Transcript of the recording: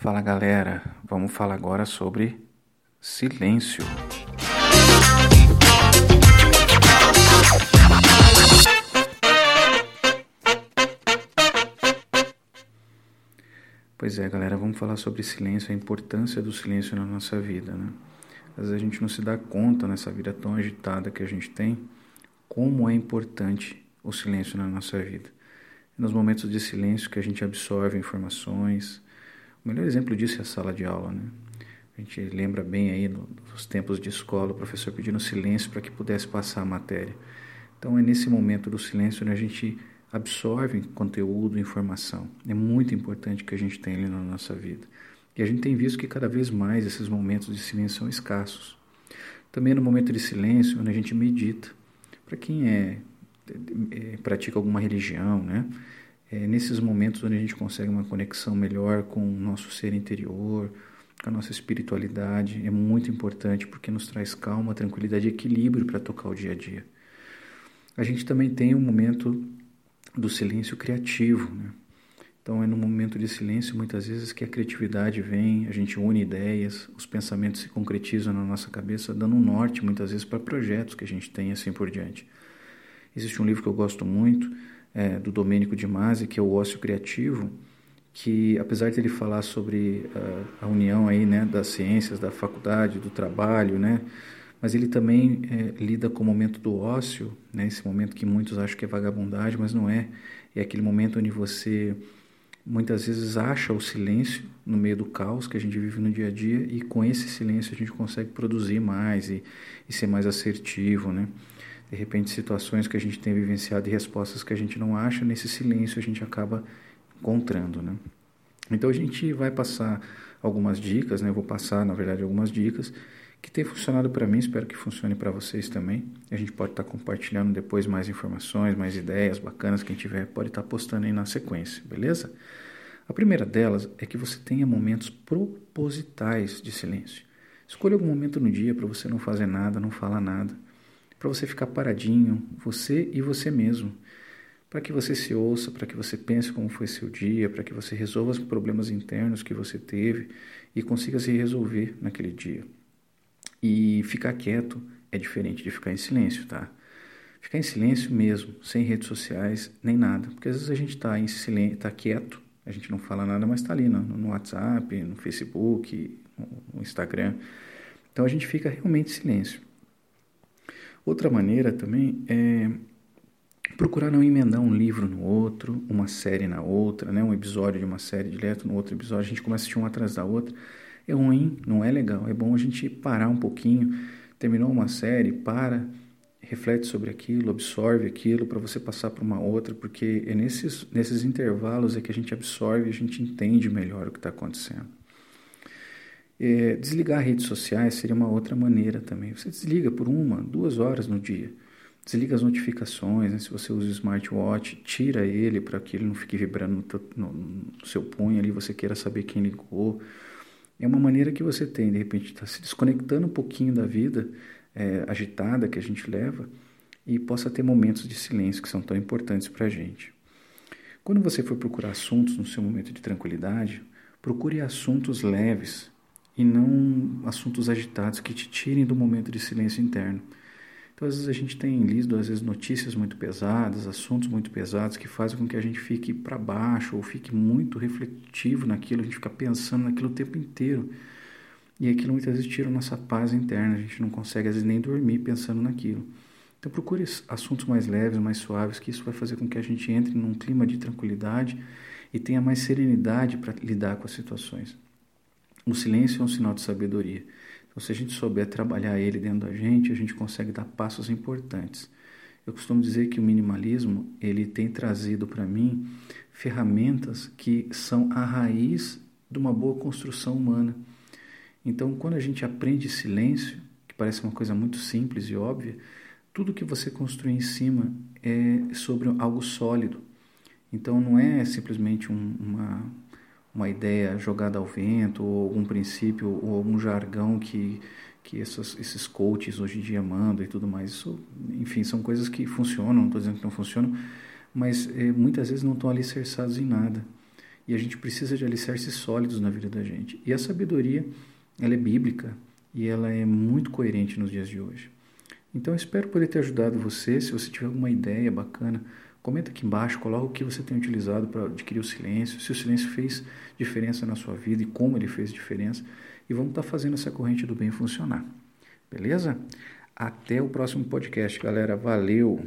Fala galera, vamos falar agora sobre silêncio. Pois é, galera, vamos falar sobre silêncio, a importância do silêncio na nossa vida, né? Às vezes a gente não se dá conta nessa vida tão agitada que a gente tem, como é importante o silêncio na nossa vida. Nos momentos de silêncio que a gente absorve informações, o melhor exemplo disso é a sala de aula, né? A gente lembra bem aí dos tempos de escola, o professor pedindo silêncio para que pudesse passar a matéria. Então é nesse momento do silêncio que a gente absorve conteúdo, informação. É muito importante que a gente tenha ele na nossa vida. E a gente tem visto que cada vez mais esses momentos de silêncio são escassos. Também no momento de silêncio, onde a gente medita. Para quem é, é, pratica alguma religião, né? É nesses momentos onde a gente consegue uma conexão melhor com o nosso ser interior, com a nossa espiritualidade. É muito importante porque nos traz calma, tranquilidade e equilíbrio para tocar o dia a dia. A gente também tem um momento do silêncio criativo. Né? Então, é no momento de silêncio, muitas vezes, que a criatividade vem, a gente une ideias, os pensamentos se concretizam na nossa cabeça, dando um norte, muitas vezes, para projetos que a gente tem assim por diante. Existe um livro que eu gosto muito, é, do Domênico de Masi, que é o Ócio Criativo, que apesar de ele falar sobre uh, a união aí, né, das ciências, da faculdade, do trabalho, né, mas ele também é, lida com o momento do ócio, né, esse momento que muitos acham que é vagabundagem, mas não é. É aquele momento onde você muitas vezes acha o silêncio no meio do caos que a gente vive no dia a dia e com esse silêncio a gente consegue produzir mais e, e ser mais assertivo, né? De repente situações que a gente tem vivenciado e respostas que a gente não acha, nesse silêncio a gente acaba encontrando, né? Então a gente vai passar algumas dicas, né? Eu vou passar, na verdade, algumas dicas que tem funcionado para mim, espero que funcione para vocês também. A gente pode estar tá compartilhando depois mais informações, mais ideias bacanas, quem tiver pode estar tá postando aí na sequência, beleza? A primeira delas é que você tenha momentos propositais de silêncio. Escolha algum momento no dia para você não fazer nada, não falar nada para você ficar paradinho, você e você mesmo, para que você se ouça, para que você pense como foi seu dia, para que você resolva os problemas internos que você teve e consiga se resolver naquele dia. E ficar quieto é diferente de ficar em silêncio, tá? Ficar em silêncio mesmo, sem redes sociais, nem nada. Porque às vezes a gente está em silêncio, está quieto, a gente não fala nada, mas está ali no, no, WhatsApp, no Facebook, no Instagram. Então a gente fica realmente em silêncio. Outra maneira também é procurar não emendar um livro no outro, uma série na outra, né? um episódio de uma série direto no outro episódio, a gente começa a assistir um atrás da outra. É ruim, não é legal. É bom a gente parar um pouquinho, terminou uma série, para, reflete sobre aquilo, absorve aquilo para você passar para uma outra, porque é nesses, nesses intervalos é que a gente absorve, a gente entende melhor o que está acontecendo. É, desligar redes sociais seria uma outra maneira também. Você desliga por uma, duas horas no dia. Desliga as notificações, né? se você usa o smartwatch, tira ele para que ele não fique vibrando no, no, seu punho ali, você queira saber quem ligou. É uma maneira que você tem, de repente, está se desconectando um pouquinho da vida é, agitada que a gente leva e possa ter momentos de silêncio que são tão importantes para a gente. Quando você for procurar assuntos no seu momento de tranquilidade, procure assuntos leves, e não assuntos agitados que te tirem do momento de silêncio interno. Então, às vezes a gente tem lido às vezes notícias muito pesadas, assuntos muito pesados que fazem com que a gente fique para baixo ou fique muito refletivo naquilo, a gente fica pensando naquilo o tempo inteiro. E aquilo muitas vezes tira a nossa paz interna, a gente não consegue às vezes nem dormir pensando naquilo. Então procure assuntos mais leves, mais suaves, que isso vai fazer com que a gente entre num clima de tranquilidade e tenha mais serenidade para lidar com as situações. O silêncio é um sinal de sabedoria. Então, se a gente souber trabalhar ele dentro da gente, a gente consegue dar passos importantes. Eu costumo dizer que o minimalismo ele tem trazido para mim ferramentas que são a raiz de uma boa construção humana. Então, quando a gente aprende silêncio, que parece uma coisa muito simples e óbvia, tudo que você construir em cima é sobre algo sólido. Então, não é simplesmente um, uma uma ideia jogada ao vento, ou algum princípio, ou algum jargão que, que essas, esses coaches hoje em dia mandam e tudo mais. Isso, enfim, são coisas que funcionam, não estou dizendo que não funcionam, mas é, muitas vezes não estão alicerçados em nada. E a gente precisa de alicerces sólidos na vida da gente. E a sabedoria, ela é bíblica e ela é muito coerente nos dias de hoje. Então, espero poder ter ajudado você. Se você tiver alguma ideia bacana, comenta aqui embaixo, coloca o que você tem utilizado para adquirir o silêncio, se o silêncio fez diferença na sua vida e como ele fez diferença. E vamos estar tá fazendo essa corrente do bem funcionar. Beleza? Até o próximo podcast, galera. Valeu!